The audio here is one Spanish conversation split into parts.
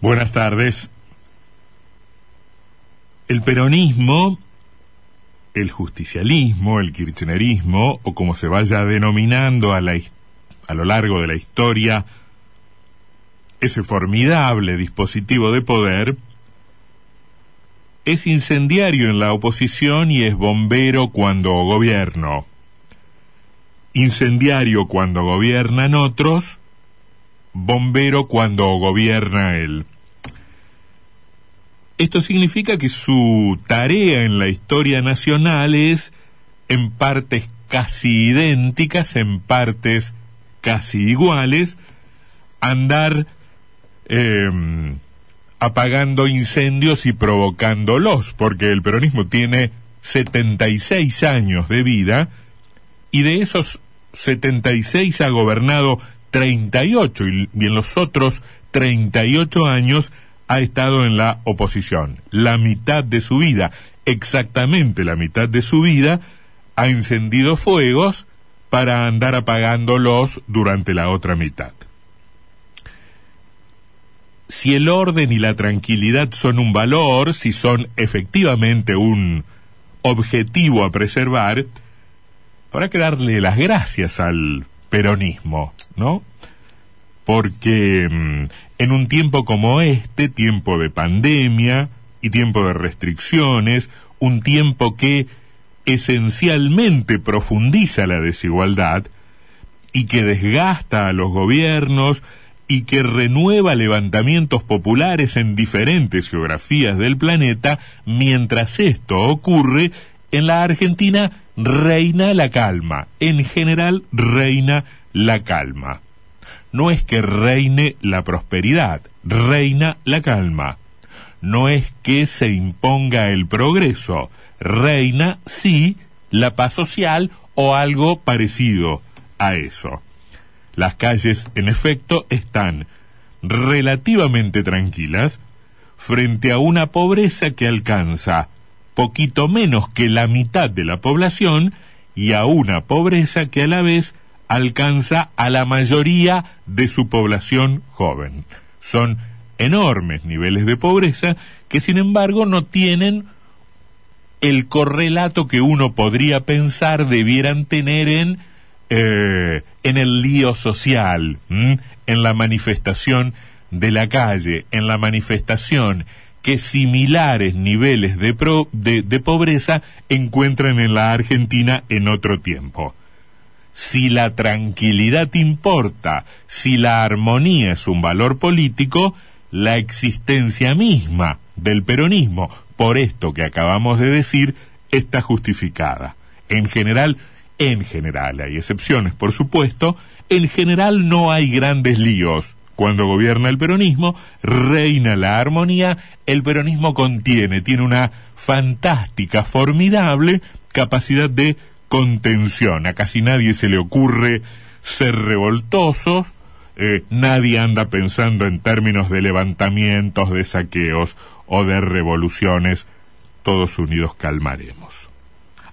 Buenas tardes. El peronismo, el justicialismo, el kirchnerismo, o como se vaya denominando a, lo largo de la historia, ese formidable dispositivo de poder, es incendiario en la oposición y es bombero cuando gobierno. Incendiario cuando gobiernan otros, bombero cuando gobierna él. Esto significa que su tarea en la historia nacional es en partes casi idénticas, en partes casi iguales, andar em, apagando incendios y provocándolos, porque el peronismo tiene 76 años de vida y de esos 76 ha gobernado 38 y, en los otros 38 años ha estado en la oposición. La mitad de su vida, exactamente la mitad de su vida, ha encendido fuegos para andar apagándolos durante la otra mitad. Si el orden y la tranquilidad son un valor, si son efectivamente un objetivo a preservar, habrá que darle las gracias al peronismo, ¿no? Porque mm, en un tiempo como este, tiempo de pandemia y tiempo de restricciones, un tiempo que esencialmente profundiza la desigualdad y que desgasta a los gobiernos y que renueva levantamientos populares en diferentes geografías del planeta, mientras esto ocurre, en la Argentina reina la calma, en general reina la calma. No es que reine la prosperidad, reina la calma. No es que se imponga el progreso, reina sí la paz social o algo parecido a eso. Las calles, en efecto, están relativamente tranquilas frente a una pobreza que alcanza poquito menos que la mitad de la población y a una pobreza que a la vez alcanza a la mayoría de su población joven. Son enormes niveles de pobreza que sin embargo no tienen el correlato que uno podría pensar debieran tener en, eh, en el lío social, en la manifestación de la calle, en la manifestación que similares niveles de, de, pobreza encuentran en la Argentina en otro tiempo. Si la tranquilidad importa, si la armonía es un valor político, la existencia misma del peronismo, por esto que acabamos de decir, está justificada. En general, en general, hay excepciones, por supuesto, en general no hay grandes líos cuando gobierna el peronismo, reina la armonía, el peronismo contiene, tiene una fantástica, formidable capacidad de contención. A casi nadie se le ocurre ser revoltosos, eh, nadie anda pensando en términos de levantamientos, de saqueos o de revoluciones. Todos unidos calmaremos.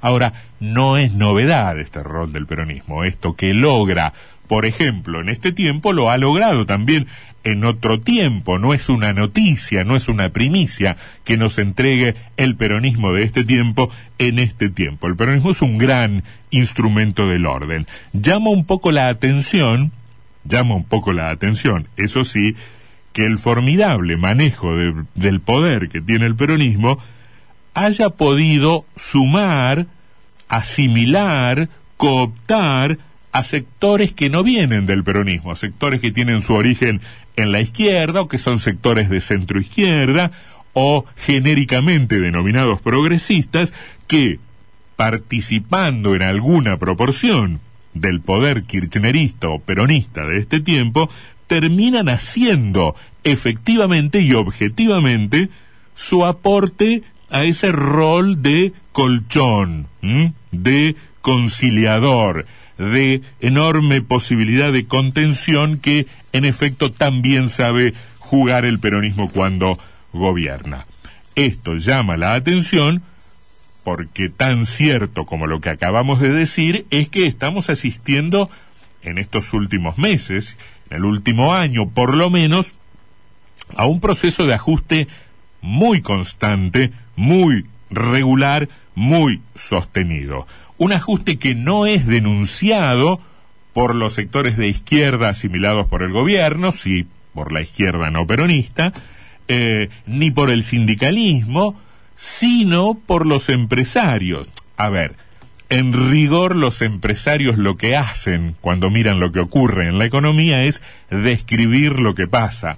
Ahora, no es novedad este rol del peronismo, esto que logra por ejemplo, en este tiempo lo ha logrado también en otro tiempo, no es una noticia, no es una primicia que nos entregue el peronismo de este tiempo en este tiempo. El peronismo es un gran instrumento del orden. Llama un poco la atención, llama un poco la atención, eso sí, que el formidable manejo del poder que tiene el peronismo haya podido sumar, asimilar, cooptar, a sectores que no vienen del peronismo, a sectores que tienen su origen en la izquierda o que son sectores de centro izquierda o genéricamente denominados progresistas que participando en alguna proporción del poder kirchnerista o peronista de este tiempo, terminan haciendo efectivamente y objetivamente su aporte a ese rol de colchón, de conciliador, de enorme posibilidad de contención que en efecto también sabe jugar el peronismo cuando gobierna. Esto llama la atención porque tan cierto como lo que acabamos de decir es que estamos asistiendo en estos últimos meses, en el último año por lo menos, a un proceso de ajuste muy constante, muy regular, muy sostenido. Un ajuste que no es denunciado por los sectores de izquierda asimilados por el gobierno, sí, por la izquierda no peronista, eh, ni por el sindicalismo, sino por los empresarios. A ver, en rigor los empresarios lo que hacen cuando miran lo que ocurre en la economía es describir lo que pasa.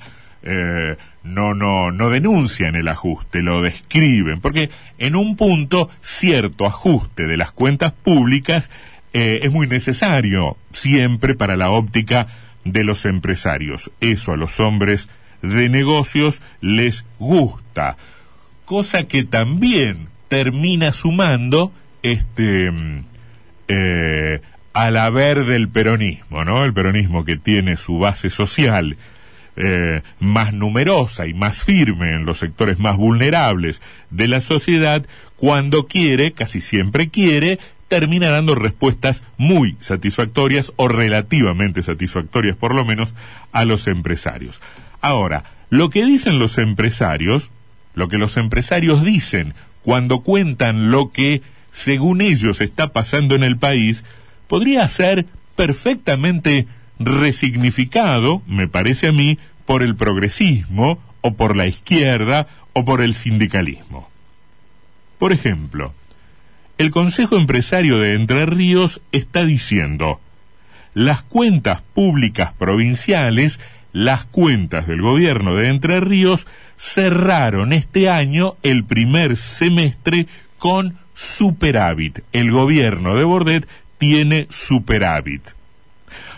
Eh, no, no, no denuncian el ajuste, lo describen, porque en un punto cierto ajuste de las cuentas públicas eh, es muy necesario siempre para la óptica de los empresarios. Eso a los hombres de negocios les gusta, cosa que también termina sumando este mm, eh, al haber del peronismo, ¿no? El peronismo que tiene su base social eh, más numerosa y más firme en los sectores más vulnerables de la sociedad, cuando quiere, casi siempre quiere, termina dando respuestas muy satisfactorias o relativamente satisfactorias por lo menos a los empresarios. Ahora, lo que dicen los empresarios, lo que los empresarios dicen cuando cuentan lo que, según ellos, está pasando en el país, podría ser perfectamente resignificado, me parece a mí, por el progresismo, o por la izquierda, o por el sindicalismo. Por ejemplo, el Consejo Empresario de Entre Ríos está diciendo, las cuentas públicas provinciales, las cuentas del gobierno de Entre Ríos, cerraron este año el primer semestre con superávit. El gobierno de Bordet tiene superávit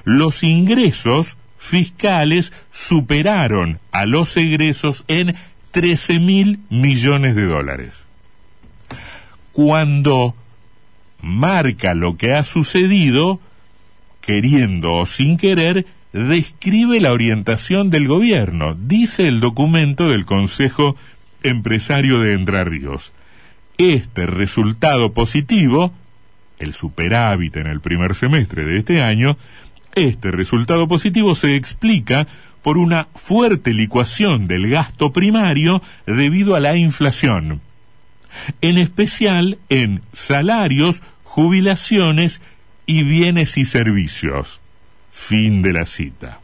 los ingresos fiscales superaron a los egresos en 13 mil millones de dólares. Cuando marca lo que ha sucedido, queriendo o sin querer, describe la orientación del gobierno, dice el documento del Consejo Empresario de Entre. Este resultado positivo, el superávit en el primer semestre de este año, este resultado positivo se explica por una fuerte licuación del gasto primario debido a la inflación, en especial en salarios, jubilaciones y bienes y servicios. Fin de la cita.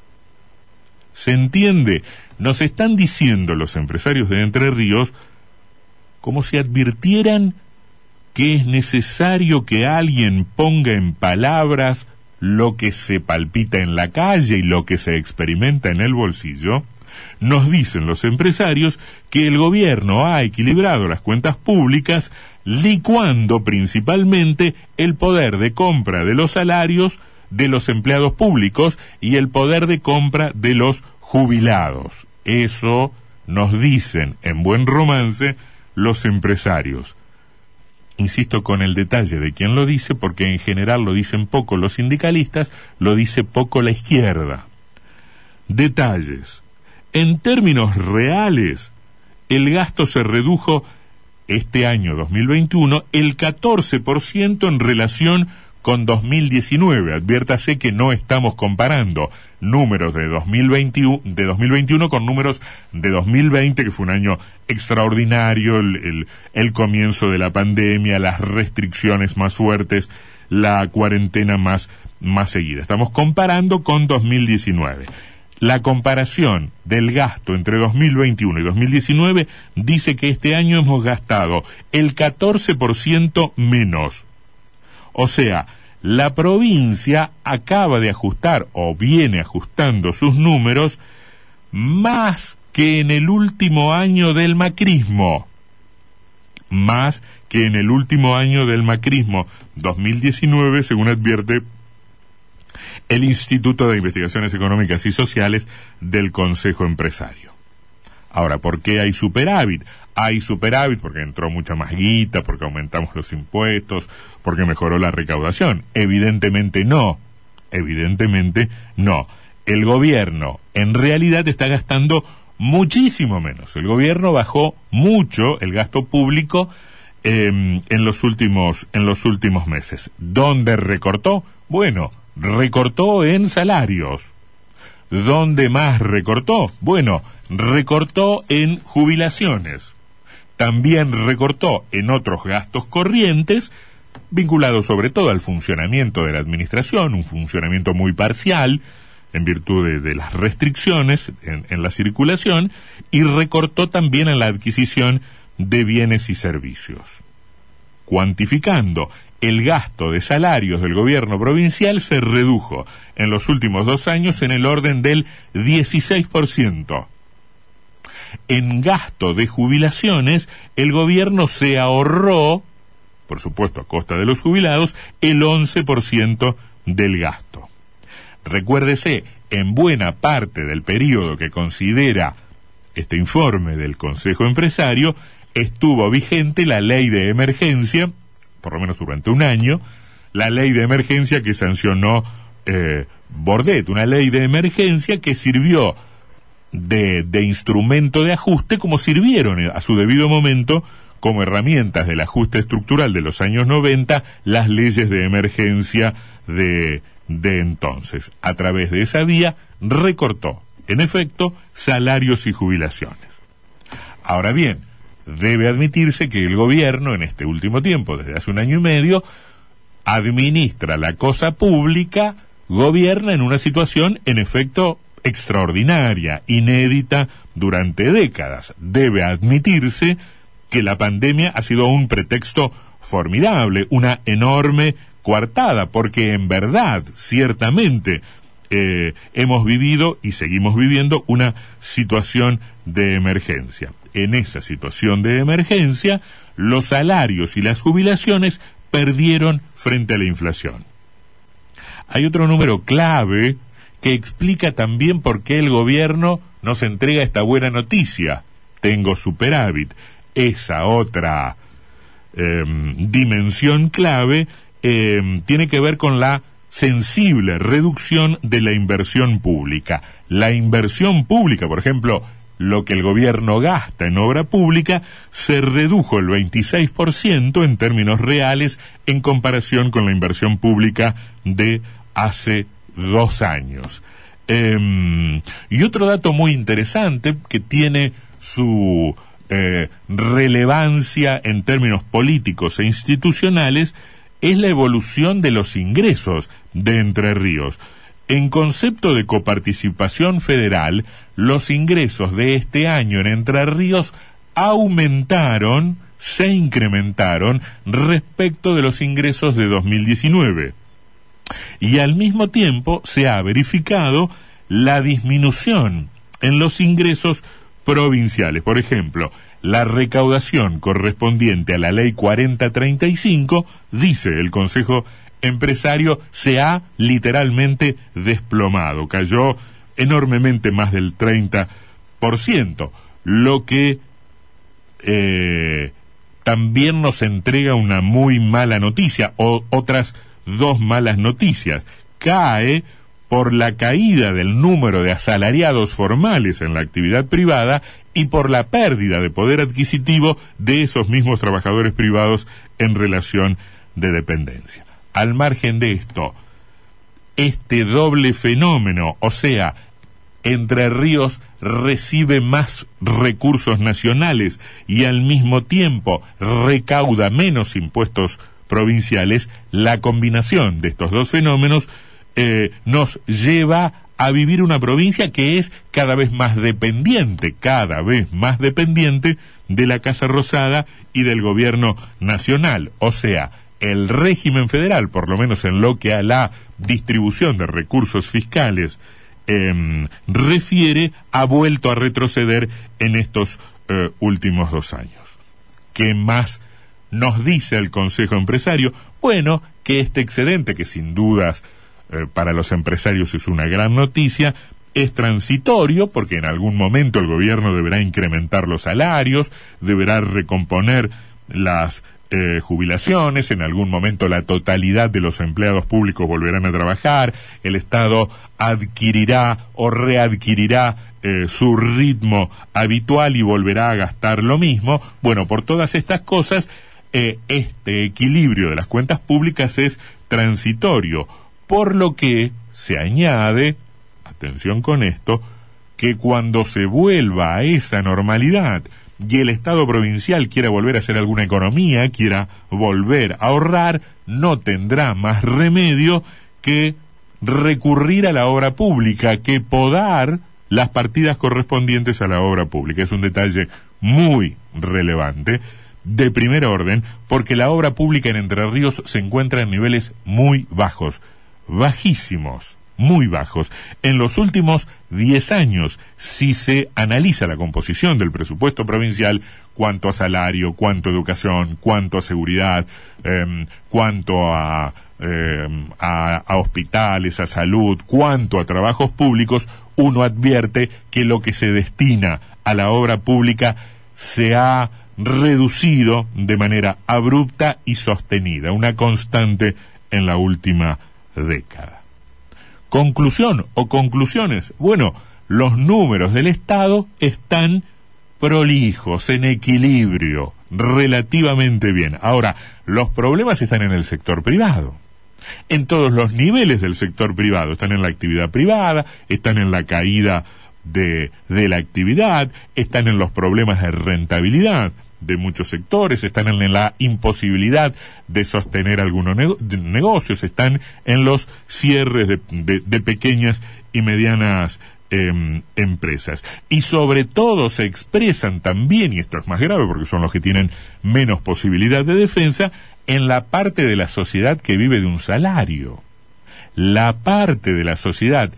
¿Se entiende? Nos están diciendo los empresarios de Entre Ríos como si advirtieran que es necesario que alguien ponga en palabras lo que se palpita en la calle y lo que se experimenta en el bolsillo, nos dicen los empresarios que el gobierno ha equilibrado las cuentas públicas licuando principalmente el poder de compra de los salarios de los empleados públicos y el poder de compra de los jubilados. Eso nos dicen en buen romance los empresarios insisto con el detalle de quién lo dice, porque en general lo dicen poco los sindicalistas, lo dice poco la izquierda. Detalles. En términos reales, el gasto se redujo este año 2021 el 14% en relación con 2019. Adviértase que no estamos comparando números de 2021, de 2021 con números de 2020, que fue un año extraordinario, el, comienzo de la pandemia, las restricciones más fuertes, la cuarentena más, más seguida. Estamos comparando con 2019. La comparación del gasto entre 2021 y 2019 dice que este año hemos gastado el 14% menos o sea, la provincia acaba de ajustar o viene ajustando sus números más que en el último año del macrismo. Más que en el último año del macrismo 2019, según advierte el Instituto de Investigaciones Económicas y Sociales del Consejo Empresario. Ahora, ¿por qué hay superávit? Hay superávit porque entró mucha más guita, porque aumentamos los impuestos, porque mejoró la recaudación. Evidentemente no. Evidentemente no. El gobierno en realidad está gastando muchísimo menos. El gobierno bajó mucho el gasto público em, en los últimos en los últimos meses. ¿Dónde recortó? Bueno, recortó en salarios. ¿Dónde más recortó? Bueno, recortó en jubilaciones, también recortó en otros gastos corrientes, vinculados sobre todo al funcionamiento de la administración, un funcionamiento muy parcial, en virtud de, las restricciones en, en, la circulación, y recortó también en la adquisición de bienes y servicios. Cuantificando el gasto de salarios del gobierno provincial se redujo en los últimos dos años en el orden del 16%. En gasto de jubilaciones, el gobierno se ahorró, por supuesto a costa de los jubilados, el 11% del gasto. Recuérdese, en buena parte del periodo que considera este informe del Consejo Empresario, estuvo vigente la ley de emergencia, por lo menos durante un año, la ley de emergencia que sancionó eh, Bordet, una ley de emergencia que sirvió de, instrumento de ajuste como sirvieron a su debido momento como herramientas del ajuste estructural de los años 90 las leyes de emergencia de, de entonces. A través de esa vía recortó, en efecto, salarios y jubilaciones. Ahora bien, debe admitirse que el gobierno en este último tiempo, desde hace un año y medio, administra la cosa pública, gobierna en una situación en efecto extraordinaria, inédita durante décadas. Debe admitirse que la pandemia ha sido un pretexto formidable, una enorme coartada, porque en verdad, ciertamente, eh, hemos vivido y seguimos viviendo una situación de emergencia. En esa situación de emergencia, los salarios y las jubilaciones perdieron frente a la inflación. Hay otro número clave que explica también por qué el gobierno nos entrega esta buena noticia. Tengo superávit. Esa otra em, dimensión clave em, tiene que ver con la sensible reducción de la inversión pública. La inversión pública, por ejemplo, lo que el gobierno gasta en obra pública, se redujo el 26% en términos reales en comparación con la inversión pública de hace dos años. Em, y otro dato muy interesante que tiene su eh, relevancia en términos políticos e institucionales es la evolución de los ingresos de Entre Ríos. En concepto de coparticipación federal, los ingresos de este año en Entre Ríos aumentaron, se incrementaron respecto de los ingresos de 2019 y al mismo tiempo se ha verificado la disminución en los ingresos provinciales. Por ejemplo, la recaudación correspondiente a la ley 4035, dice el Consejo Empresario, se ha literalmente desplomado, cayó enormemente más del 30%, lo que eh, también nos entrega una muy mala noticia, o otras dos malas noticias. Cae por la caída del número de asalariados formales en la actividad privada y por la pérdida de poder adquisitivo de esos mismos trabajadores privados en relación de dependencia. Al margen de esto, este doble fenómeno, o sea, Entre Ríos recibe más recursos nacionales y al mismo tiempo recauda menos impuestos provinciales, la combinación de estos dos fenómenos eh, nos lleva a vivir una provincia que es cada vez más dependiente, cada vez más dependiente de la Casa Rosada y del gobierno nacional. O sea, el régimen federal, por lo menos en lo que a la distribución de recursos fiscales em, refiere, ha vuelto a retroceder en estos eh, últimos dos años. ¿Qué más nos dice el Consejo Empresario, bueno, que este excedente, que sin dudas eh, para los empresarios es una gran noticia, es transitorio porque en algún momento el gobierno deberá incrementar los salarios, deberá recomponer las eh, jubilaciones, en algún momento la totalidad de los empleados públicos volverán a trabajar, el Estado adquirirá o readquirirá eh, su ritmo habitual y volverá a gastar lo mismo. Bueno, por todas estas cosas, eh, este equilibrio de las cuentas públicas es transitorio, por lo que se añade, atención con esto, que cuando se vuelva a esa normalidad y el Estado provincial quiera volver a hacer alguna economía, quiera volver a ahorrar, no tendrá más remedio que recurrir a la obra pública, que podar las partidas correspondientes a la obra pública. Es un detalle muy relevante, de primer orden, porque la obra pública en Entre Ríos se encuentra en niveles muy bajos, bajísimos, muy bajos. En los últimos 10 años, si se analiza la composición del presupuesto provincial, cuanto a salario, cuanto a educación, cuanto a seguridad, cuanto a, em, a, a hospitales, a salud, cuanto a trabajos públicos, uno advierte que lo que se destina a la obra pública se ha reducido de manera abrupta y sostenida, una constante en la última década. Conclusión o conclusiones. Bueno, los números del Estado están prolijos, en equilibrio, relativamente bien. Ahora, los problemas están en el sector privado. En todos los niveles del sector privado. Están en la actividad privada, están en la caída de, de la actividad, están en los problemas de rentabilidad de muchos sectores, están en la imposibilidad de sostener algunos negocios, están en los cierres de, pequeñas y medianas em, empresas. Y sobre todo se expresan también, y esto es más grave porque son los que tienen menos posibilidad de defensa, en la parte de la sociedad que vive de un salario. La parte de la sociedad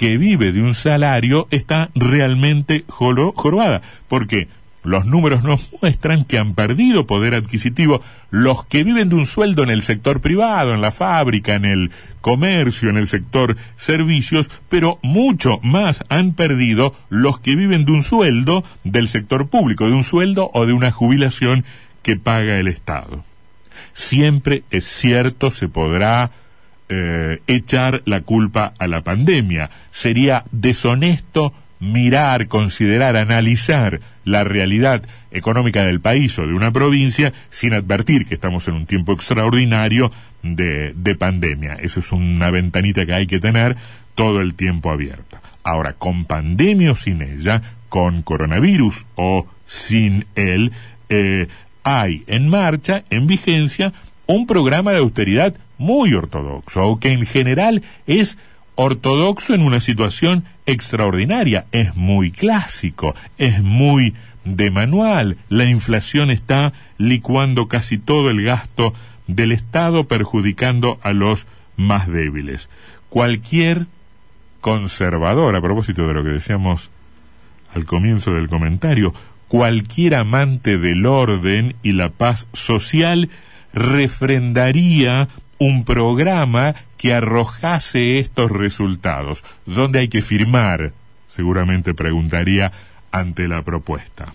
que vive de un salario está realmente jorobada. porque Los números nos muestran que han perdido poder adquisitivo los que viven de un sueldo en el sector privado, en la fábrica, en el comercio, en el sector servicios, pero mucho más han perdido los que viven de un sueldo del sector público, de un sueldo o de una jubilación que paga el Estado. Siempre es cierto, se podrá eh, echar la culpa a la pandemia. Sería deshonesto mirar, considerar, analizar la realidad económica del país o de una provincia sin advertir que estamos en un tiempo extraordinario de, de pandemia. Eso es una ventanita que hay que tener todo el tiempo abierta. Ahora, con pandemia o sin ella, con coronavirus o sin él, eh, hay en marcha, en vigencia, un programa de austeridad muy ortodoxo, o que en general es ortodoxo en una situación extraordinaria, es muy clásico, es muy de manual, la inflación está licuando casi todo el gasto del Estado perjudicando a los más débiles. Cualquier conservador, a propósito de lo que decíamos al comienzo del comentario, cualquier amante del orden y la paz social refrendaría un programa que arrojase estos resultados. ¿Dónde hay que firmar? Seguramente preguntaría ante la propuesta.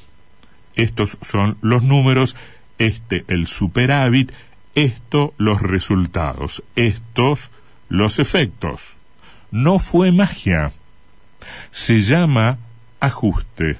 Estos son los números, este el superávit, esto los resultados, estos los efectos. No fue magia. Se llama ajuste